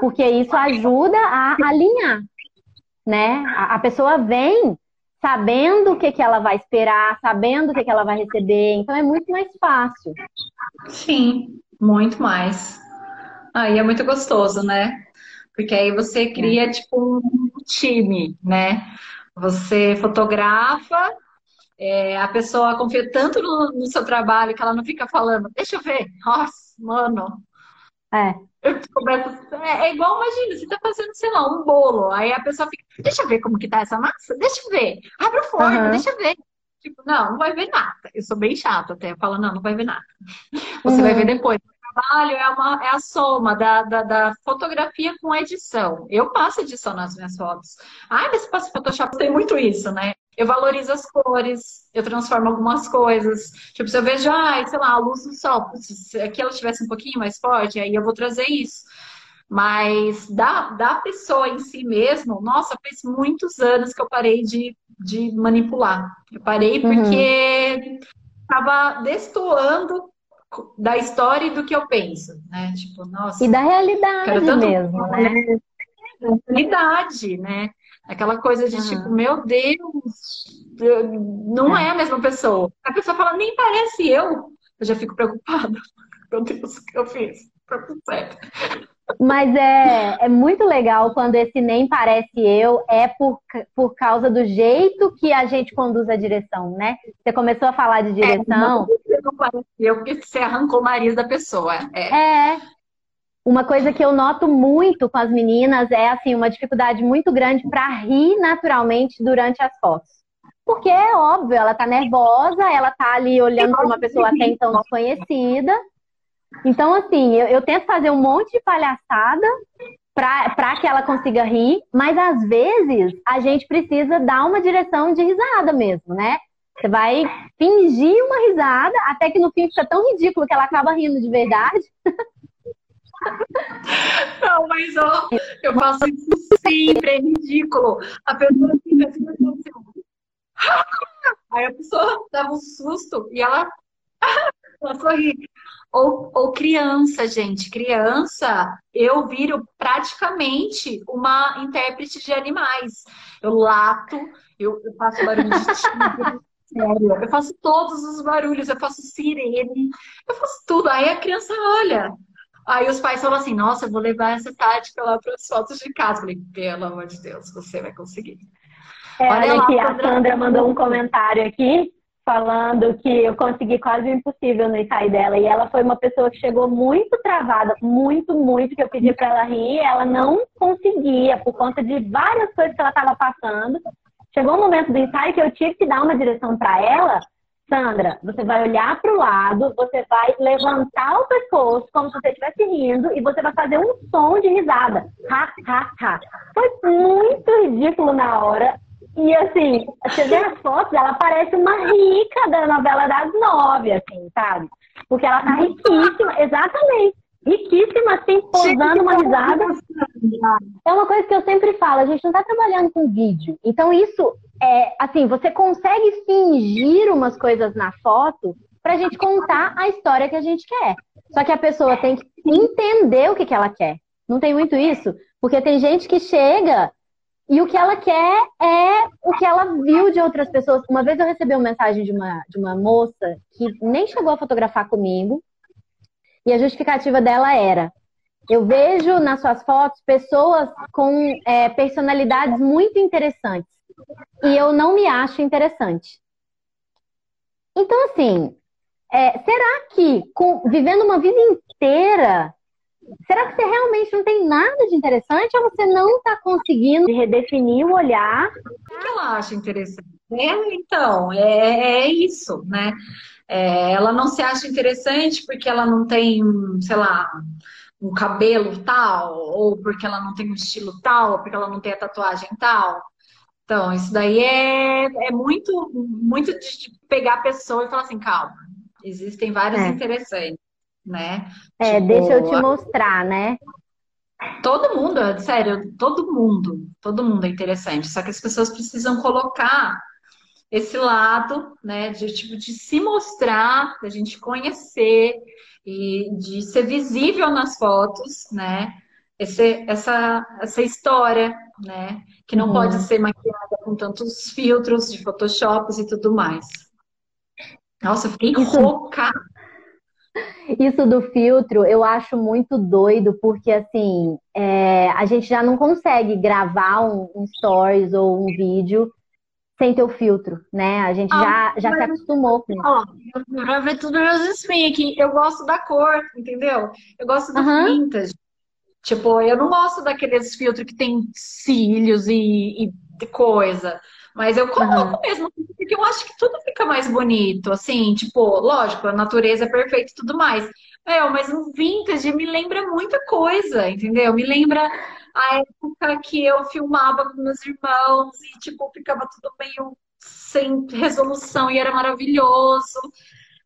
Porque isso ajuda a alinhar, né? A, a pessoa vem sabendo o que, que ela vai esperar, sabendo o que, que ela vai receber. Então é muito mais fácil. Sim, muito mais. Aí é muito gostoso, né? Porque aí você cria é. tipo um time, né? Você fotografa, é, a pessoa confia tanto no, no, seu trabalho que ela não fica falando, deixa eu ver, nossa, mano. É. Eu começo, é, é, igual, imagina, você tá fazendo, sei lá, um bolo, aí a pessoa fica, deixa eu ver como que tá essa massa, deixa eu ver, abre o forno, uhum. deixa eu ver. Tipo, não, não vai ver nada. Eu sou bem chata até, eu falo, não, não vai ver nada. Você uhum. vai ver depois. O trabalho é, uma, é a soma da, da, da, fotografia com edição. Eu passo edição nas minhas fotos. Ah, mas você passa Photoshop, tem muito isso, né? eu valorizo as cores, eu transformo algumas coisas. Tipo, se eu vejo, sei lá, a luz do sol, se aqui ela estivesse um pouquinho mais forte, aí eu vou trazer isso. Mas da, da pessoa em si mesmo, nossa, faz muitos anos que eu parei de, de manipular. Eu parei uhum. porque estava destoando da história e do que eu penso, né? Tipo, nossa. E da realidade mesmo, né? Da realidade, né? Aquela coisa de uhum. tipo, meu Deus, não é. é a mesma pessoa. A pessoa fala, nem parece eu. Eu já fico preocupada. Meu Deus, o que eu fiz? Tá tudo certo. Mas é, é muito legal quando esse nem parece eu é por, por causa do jeito que a gente conduz a direção, né? Você começou a falar de direção. É, não parece eu porque você arrancou o nariz da pessoa. É. é. Uma coisa que eu noto muito com as meninas é assim uma dificuldade muito grande para rir naturalmente durante as fotos. Porque é óbvio, ela tá nervosa, ela tá ali olhando para uma pessoa até então desconhecida. Então, assim, eu, eu tento fazer um monte de palhaçada para que ela consiga rir, mas às vezes a gente precisa dar uma direção de risada mesmo, né? Você vai fingir uma risada, até que no fim fica tão ridículo que ela acaba rindo de verdade. Não, mas ó, eu faço isso sempre, é ridículo. A pessoa fica assim, assim aí a pessoa dava um susto e ela, ela sorri. Ou, ou criança, gente, criança, eu viro praticamente uma intérprete de animais. Eu lato, eu, eu faço barulho de tigre, sério, eu faço todos os barulhos, eu faço sirene, eu faço tudo. Aí a criança olha, Aí os pais falam assim: nossa, eu vou levar essa tática lá para as fotos de casa. Eu falei, pelo amor de Deus, você vai conseguir. É, olha, olha aqui, a Sandra mandou um comentário aqui falando que eu consegui quase o impossível no ensaio dela. E ela foi uma pessoa que chegou muito travada, muito, muito, que eu pedi para ela rir. Ela não conseguia, por conta de várias coisas que ela estava passando. Chegou um momento do ensaio que eu tive que dar uma direção para ela Sandra, você vai olhar para o lado, você vai levantar o pescoço como se você estivesse rindo e você vai fazer um som de risada. Ha, ha, ha. Foi muito ridículo na hora. E assim, você vê as fotos, ela parece uma rica da novela das nove, assim, sabe? Porque ela tá riquíssima, exatamente. Riquíssima, assim, posando uma risada. É uma coisa que eu sempre falo, a gente não tá trabalhando com vídeo. Então, isso é, assim, você consegue fingir umas coisas na foto pra gente contar a história que a gente quer. Só que a pessoa tem que entender o que, que ela quer. Não tem muito isso? Porque tem gente que chega e o que ela quer é o que ela viu de outras pessoas. Uma vez eu recebi uma mensagem de uma, de uma moça que nem chegou a fotografar comigo, e a justificativa dela era: eu vejo nas suas fotos pessoas com é, personalidades muito interessantes e eu não me acho interessante. Então, assim, é, será que com, vivendo uma vida inteira, será que você realmente não tem nada de interessante ou você não está conseguindo redefinir o olhar? O que ela acha interessante? É, então, é, é isso, né? É, ela não se acha interessante porque ela não tem, sei lá, um cabelo tal, ou porque ela não tem um estilo tal, ou porque ela não tem a tatuagem tal. Então, isso daí é, é muito, muito de pegar a pessoa e falar assim, calma, existem vários é. interessantes, né? É, tipo, deixa eu te mostrar, né? Todo mundo, sério, todo mundo, todo mundo é interessante. Só que as pessoas precisam colocar esse lado, né, de tipo de se mostrar, da gente conhecer e de ser visível nas fotos, né? Esse, essa, essa história, né? Que não uhum. pode ser maquiada com tantos filtros de Photoshop e tudo mais. Nossa, eu fiquei isso, rouca. Isso do filtro eu acho muito doido, porque assim, é, a gente já não consegue gravar um, um stories ou um vídeo sem ter o filtro, né? A gente ah, já, já se acostumou com isso. Ó, ver tudo meus spin aqui, eu gosto da cor, entendeu? Eu gosto do uhum. vintage. Tipo, eu não gosto daqueles filtros que tem cílios e, e coisa. Mas eu coloco uhum. mesmo, porque eu acho que tudo fica mais bonito, assim, tipo, lógico, a natureza é perfeita e tudo mais. É, mas o vintage me lembra muita coisa, entendeu? Me lembra a época que eu filmava com meus irmãos e, tipo, ficava tudo meio sem resolução e era maravilhoso.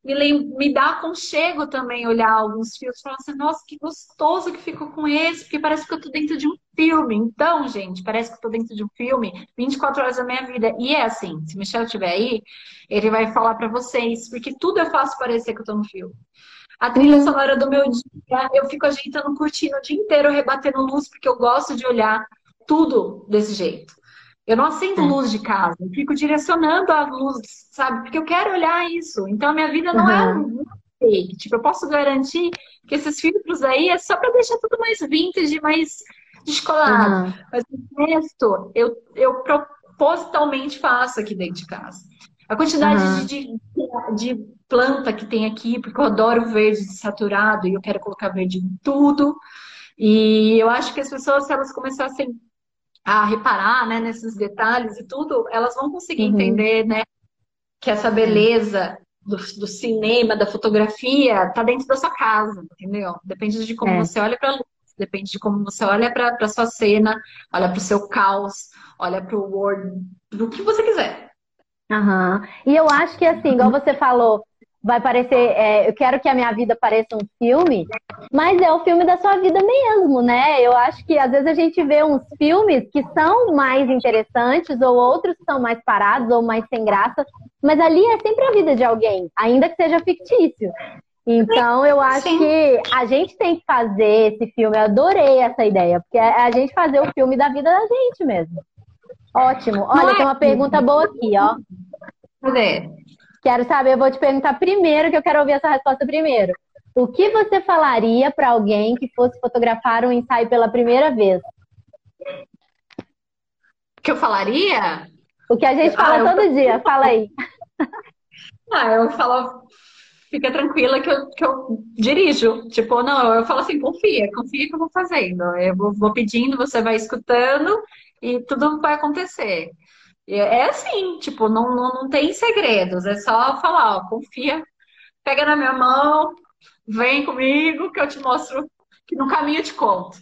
Me, me dá aconchego também olhar alguns filmes e falar assim, nossa, que gostoso que ficou com esse, porque parece que eu tô dentro de um filme. Então, gente, parece que eu tô dentro de um filme 24 horas da minha vida. E é assim, se Michel estiver aí, ele vai falar para vocês, porque tudo eu faço parecer que eu tô no filme. A trilha uhum. sonora do meu dia, eu fico ajeitando, curtindo o dia inteiro, rebatendo luz, porque eu gosto de olhar tudo desse jeito. Eu não acendo luz de casa, eu fico direcionando a luz, sabe? Porque eu quero olhar isso. Então a minha vida não é uhum. é um fake. Tipo, eu posso garantir que esses filtros aí é só para deixar tudo mais vintage, mais descolado. Uhum. Mas o resto eu, eu propositalmente faço aqui dentro de casa. A quantidade de, de, de, planta que tem aqui, porque eu adoro verde saturado e eu quero colocar verde em tudo. E eu acho que as pessoas, se elas começassem a reparar né, nesses detalhes e tudo, elas vão conseguir uhum. entender né, que essa beleza do, do, cinema, da fotografia, está dentro da sua casa, entendeu? Depende de como é. você olha para a luz, depende de como você olha para a sua cena, olha para o seu caos, olha para o Word, do que você quiser. Uhum. E eu acho que assim, igual você falou, vai parecer, é, eu quero que a minha vida pareça um filme, mas é o filme da sua vida mesmo, né? Eu acho que às vezes a gente vê uns filmes que são mais interessantes, ou outros que são mais parados, ou mais sem graça, mas ali é sempre a vida de alguém, ainda que seja fictício. Então eu acho Sim. que a gente tem que fazer esse filme, eu adorei essa ideia, porque é a gente fazer o filme da vida da gente mesmo. Ótimo. Olha, é tem uma pergunta boa aqui, ó. Cadê? Quero saber, eu vou te perguntar primeiro, que eu quero ouvir essa resposta primeiro. O que você falaria para alguém que fosse fotografar um ensaio pela primeira vez? O que eu falaria? O que a gente fala ah, todo eu... dia, fala aí. Ah, eu falo, fica tranquila que eu, que eu dirijo. Tipo, não, eu falo assim, confia, confia que eu vou fazendo. Eu vou, vou pedindo, você vai escutando e tudo vai acontecer. É assim, tipo, não, não, não tem segredos, é só falar, ó, confia, pega na minha mão, vem comigo que eu te mostro que no caminho eu te conto.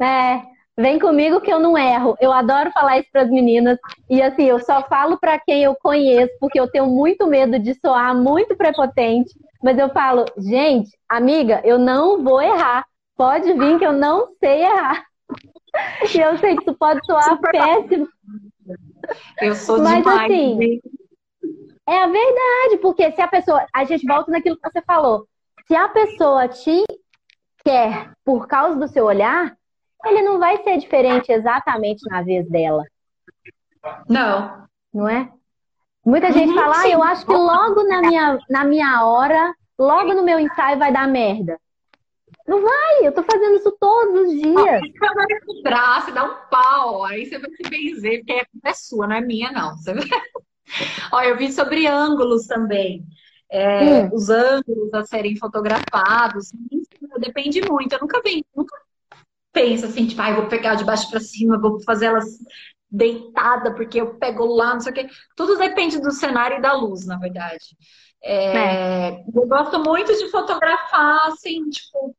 É, vem comigo que eu não erro. Eu adoro falar isso para as meninas e assim, eu só falo para quem eu conheço porque eu tenho muito medo de soar muito prepotente, mas eu falo, gente, amiga, eu não vou errar. Pode vir que eu não sei errar. E eu sei que isso pode soar Super péssimo. Eu sou Mas, demais. Assim, é a verdade, porque se a pessoa. A gente volta naquilo que você falou. Se a pessoa te quer por causa do seu olhar, ele não vai ser diferente exatamente na vez dela. Não. Não é? Muita gente uhum, fala, ah, eu acho que logo na minha, na minha hora, logo no meu ensaio vai dar merda. Não vai, eu tô fazendo isso todos os dias. Você vai no braço, dá um pau, aí você vai se benzer, porque a culpa é sua, não é minha, não. Você... Olha, eu vi sobre ângulos também. É, hum. Os ângulos a serem fotografados. Depende muito. Eu nunca vi, nunca penso assim, tipo, ah, vou pegar de baixo para cima, vou fazer elas deitada, porque eu pego lá, não sei o quê. Tudo depende do cenário e da luz, na verdade. É, é. Eu gosto muito de fotografar, assim, tipo,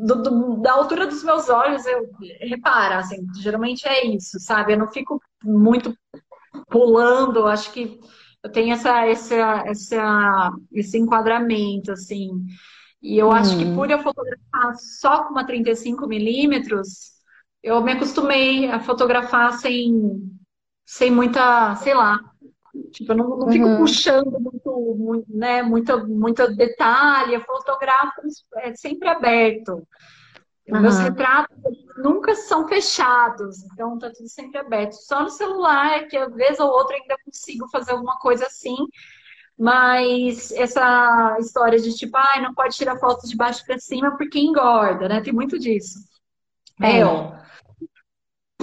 do, do, da altura dos meus olhos, eu repara, assim, geralmente é isso, sabe? Eu não fico muito pulando, acho que eu tenho essa, essa, essa, esse enquadramento, assim. E eu acho que uhum. por eu fotografar só com uma 35 milímetros, eu me acostumei a fotografar sem, sem muita, sei lá, Tipo, eu não, não fico uhum. puxando muito, muito, né, muito, muito detalhe, eu fotografo é sempre aberto. Uhum. Meus retratos nunca são fechados, então tá tudo sempre aberto. Só no celular é que, às vezes ou outra, ainda consigo fazer alguma coisa assim, mas essa história de tipo, ah, não pode tirar foto de baixo para cima porque engorda, né? Tem muito disso. É. Meu,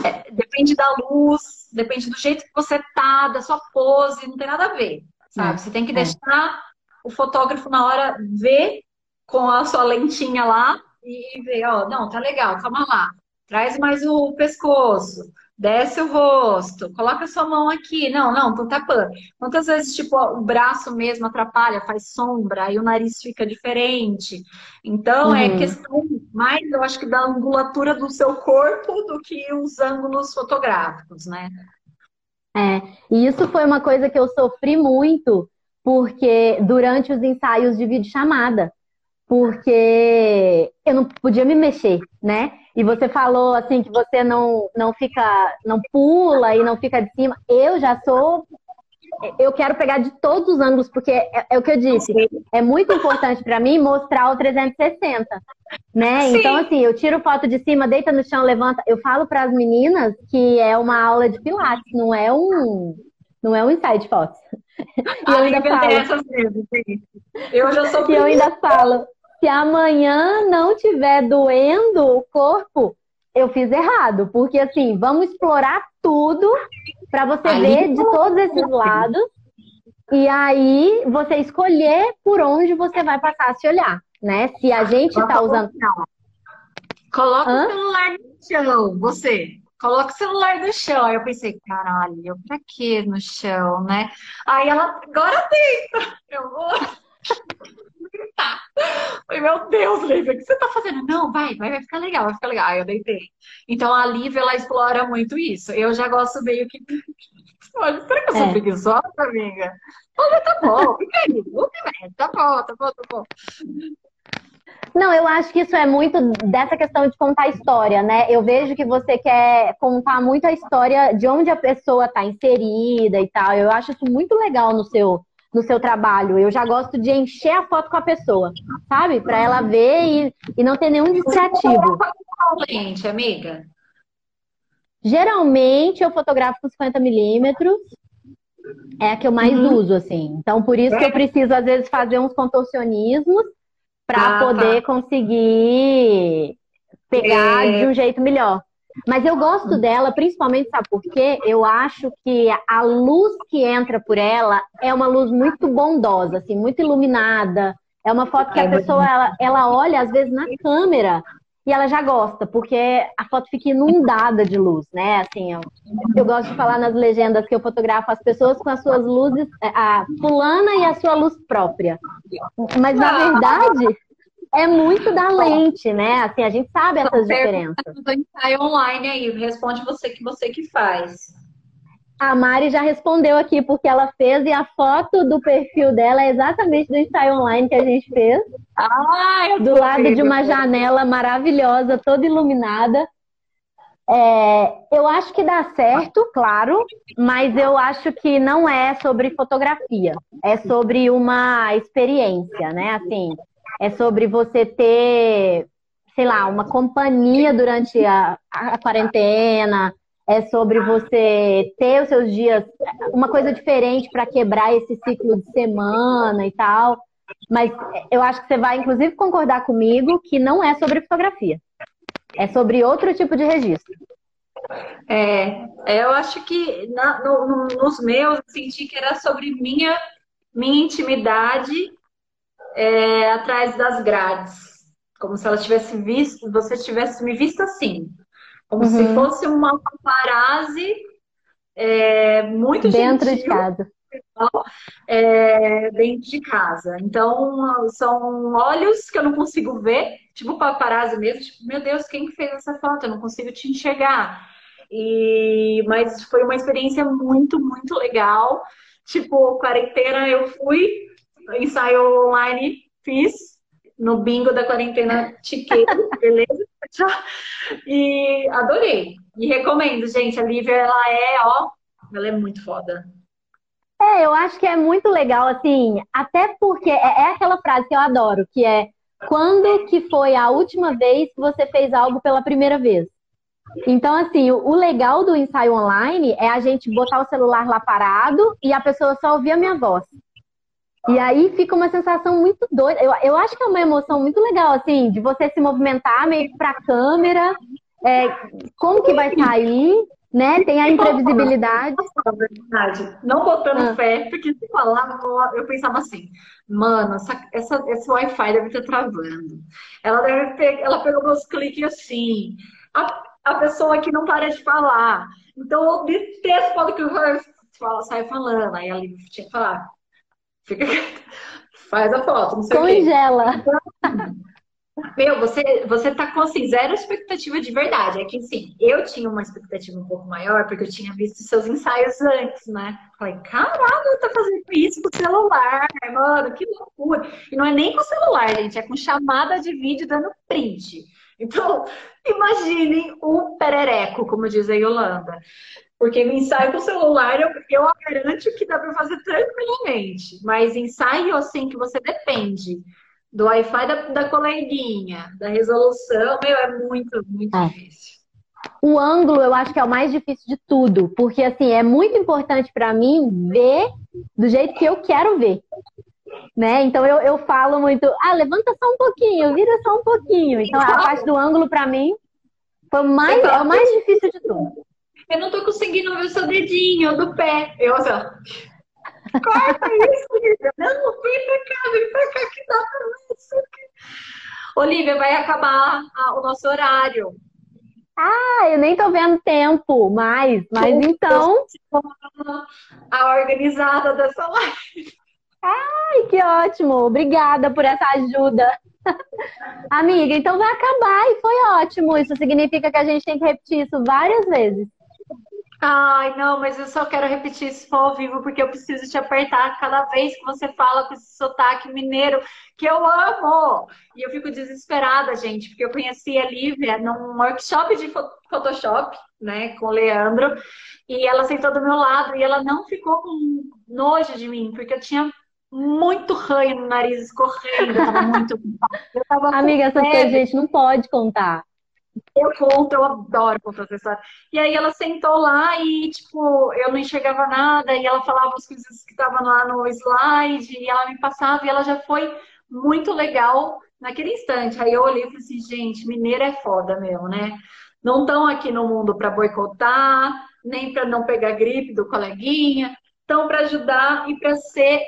é, depende da luz, depende do jeito que você tá, da sua pose, não tem nada a ver, sabe? É, você tem que é. deixar o fotógrafo na hora ver com a sua lentinha lá e ver, ó, não, tá legal, calma lá. Traz mais o pescoço, desce o rosto, coloca a sua mão aqui. Não, não, tô tapando. Quantas vezes, tipo, o braço mesmo atrapalha, faz sombra, e o nariz fica diferente. Então, é uhum. é questão mais, eu acho que da angulatura do seu corpo do que os ângulos fotográficos, né? É, e isso foi uma coisa que eu sofri muito, porque durante os ensaios de videochamada, porque eu não podia me mexer, né? E você falou assim que você não, não fica, não pula e não fica de cima. Eu já sou eu quero pegar de todos os ângulos, porque é, é o que eu disse, é muito importante para mim mostrar o 360, né? Sim. Então, assim, eu tiro foto de cima, deita no chão, levanta. Eu falo para as meninas que é uma aula de pilates, não é um, não é um ensaio de fotos. E eu ainda falo. Eu já sou. E eu ainda falo, se amanhã não tiver doendo o corpo, eu fiz errado, porque assim, vamos explorar tudo para você Ali ver de todos esses lados e aí você escolher por onde você vai passar a se olhar, né? Se a gente está usando. Coloca Hã? o celular no chão, você. Coloca o celular no chão. Aí eu pensei, caralho, pra que no chão, né? Aí ela, agora deita. Eu vou. Tá. Falei, meu Deus, Lívia, o que você tá fazendo? Não, vai, vai, vai ficar legal, vai ficar legal. Aí eu deitei. Então a Lívia, ela explora muito isso. Eu já gosto meio que. Olha, será que eu sou é. preguiçosa, amiga? Olha, tá bom, fica aí, tá bom, tá bom, tá bom. Não, eu acho que isso é muito dessa questão de contar história, né? Eu vejo que você quer contar muito a história de onde a pessoa está inserida e tal. Eu acho isso muito legal no seu, no seu trabalho. Eu já gosto de encher a foto com a pessoa, sabe? Para ela ver e, e não ter nenhum distrativo. Gente, amiga. Geralmente eu fotografo com 50 milímetros. É a que eu mais uhum. uso, assim. Então, por isso que eu preciso, às vezes, fazer uns contorcionismos para ah, tá. poder tá. conseguir pegar é... de um jeito melhor. Mas eu gosto dela, principalmente, sabe por quê? Eu acho que a luz que entra por ela é uma luz muito bondosa, assim, muito iluminada. É uma foto que a é pessoa, ela, ela olha, às vezes, na câmera e ela já gosta, porque a foto fica inundada de luz, né? Assim, eu, eu gosto de falar nas legendas que eu fotografo as pessoas com as suas luzes, a fulana e a sua luz própria. Mas, na verdade é muito da lente, né? Assim, a gente sabe essas diferenças. Do ensaio online aí, responde você que você que faz. A Mari já respondeu aqui porque ela fez e a foto do perfil dela é exatamente do ensaio online que a gente fez. Ah, do lado de uma janela maravilhosa, toda iluminada. É, eu acho que dá certo, claro, mas eu acho que não é sobre fotografia, é sobre uma experiência, né? Assim, é sobre você ter, sei lá, uma companhia durante a, a quarentena, é sobre você ter os seus dias, uma coisa diferente para quebrar esse ciclo de semana e tal. Mas eu acho que você vai, inclusive, concordar comigo que não é sobre fotografia. É sobre outro tipo de registro. É, eu acho que na, no, nos meus eu senti que era sobre minha, minha intimidade é, atrás das grades, como se ela tivesse visto, você tivesse me visto assim, como uhum. se fosse uma paparazzi é, muito dentro gentil, de casa. É, dentro de casa. Então, são olhos que eu não consigo ver, tipo paparazzi mesmo, tipo, meu Deus, quem fez essa foto? Eu não consigo te enxergar. E, mas foi uma experiência muito, muito legal. Tipo, quarentena eu fui, ensaio online fiz no bingo da quarentena Tiqueiro, beleza? E adorei. E recomendo, gente. A Lívia, ela é, ó, ela é muito foda. É, eu acho que é muito legal, assim, até porque é, é aquela frase que eu adoro, que é quando que foi a última vez que você fez algo pela primeira vez? Então, assim, o, o legal do ensaio online é a gente botar o celular lá parado e a pessoa só ouvir a minha voz. E aí fica uma sensação muito doida. Eu, eu acho que é uma emoção muito legal, assim, de você se movimentar meio que pra câmera. É, como que vai sair, né? Tem a imprevisibilidade. Não botando ah. fé, porque se falava, eu pensava assim, mano, essa, essa, esse Wi-Fi deve estar travando. Ela deve pegar, ela pegou meus cliques assim. A, a pessoa que não para de falar. Então eu detesto quando que o fala, sai falando. Aí ela tinha que falar Fica... Faz a foto, não sei Congela. Meu, você, você tá com assim, zero expectativa de verdade. É que sim, eu tinha uma expectativa um pouco maior, porque eu tinha visto seus ensaios antes, né? Falei, caralho, tá fazendo isso com o celular, mano, que loucura. E não é nem com o celular, gente, é com chamada de vídeo dando print. Então, imaginem o perereco, como diz a Yolanda. Porque ensaio com o celular, eu, eu garanto que dá para fazer tranquilamente. Mas ensaio, assim, que você depende do Wi-Fi da, da coleguinha, da resolução, meu, é muito, muito é. difícil. O ângulo eu acho que é o mais difícil de tudo, porque assim, é muito importante para mim ver do jeito que eu quero ver. Né? Então eu, eu falo muito, ah, levanta só um pouquinho, vira só um pouquinho. Então a parte do ângulo para mim foi mais, é o mais difícil de tudo. Eu não tô conseguindo ver o seu dedinho do pé. Eu, assim, Corta isso, Olivia. Não, vem pra cá, vem pra cá que dá pra ver isso aqui. Olivia, vai acabar o nosso horário. Ah, eu nem tô vendo tempo mais, mas então. A organizada dessa live. Ai, que ótimo! Obrigada por essa ajuda. Amiga, então vai acabar e foi ótimo. Isso significa que a gente tem que repetir isso várias vezes. Ai, não, mas eu só quero repetir isso ao vivo porque eu preciso te apertar cada vez que você fala com esse sotaque mineiro que eu amo. E eu fico desesperada, gente, porque eu conheci a Lívia num workshop de Photoshop, né, com o Leandro, e ela sentou do meu lado e ela não ficou com nojo de mim, porque eu tinha muito ranho no nariz escorrendo, eu tava muito. Eu tava Amiga, essa coisa a gente não pode contar. Eu conto, eu adoro contar essa história. E aí ela sentou lá e, tipo, eu não enxergava nada, e ela falava as coisas que estavam lá no slide, e ela me passava, e ela já foi muito legal naquele instante. Aí eu olhei e falei assim, gente, mineiro é foda mesmo, né? Não estão aqui no mundo para boicotar, nem para não pegar gripe do coleguinha, estão para ajudar e para ser.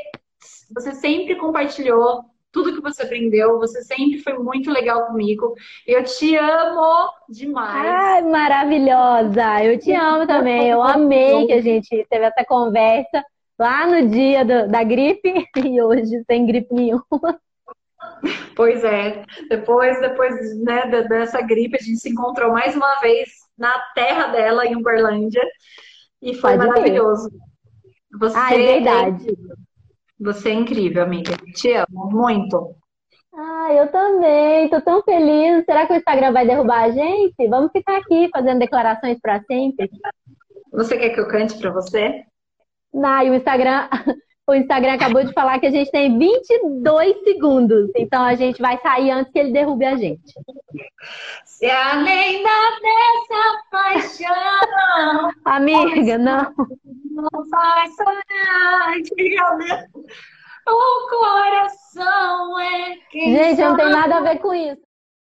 Você sempre compartilhou tudo que você aprendeu. Você sempre foi muito legal comigo. Eu te amo demais. Ai, maravilhosa! Eu te amo também. Eu amei que a gente teve essa conversa lá no dia do, da gripe e hoje sem gripe nenhuma. Pois é. Depois, depois né, dessa gripe, a gente se encontrou mais uma vez na terra dela, em Uberlândia. E foi Pode maravilhoso. Você ah, é verdade. É você é incrível, amiga. Te amo muito. Ah, eu também. Tô tão feliz. Será que o Instagram vai derrubar a gente? Vamos ficar aqui fazendo declarações para sempre. Você quer que eu cante para você? Não, e o Instagram, o Instagram acabou de falar que a gente tem 22 segundos. Então a gente vai sair antes que ele derrube a gente. Se além dessa paixão. Amiga, não. Não faz sonhar. O coração é quem Gente, não tem nada a ver com isso.